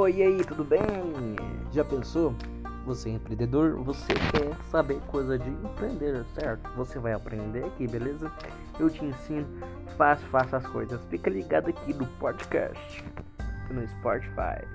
Oi, e aí, tudo bem? Já pensou? Você é empreendedor, você quer saber coisa de empreender, certo? Você vai aprender aqui, beleza? Eu te ensino, fácil, faça as coisas. Fica ligado aqui no podcast, no Spotify.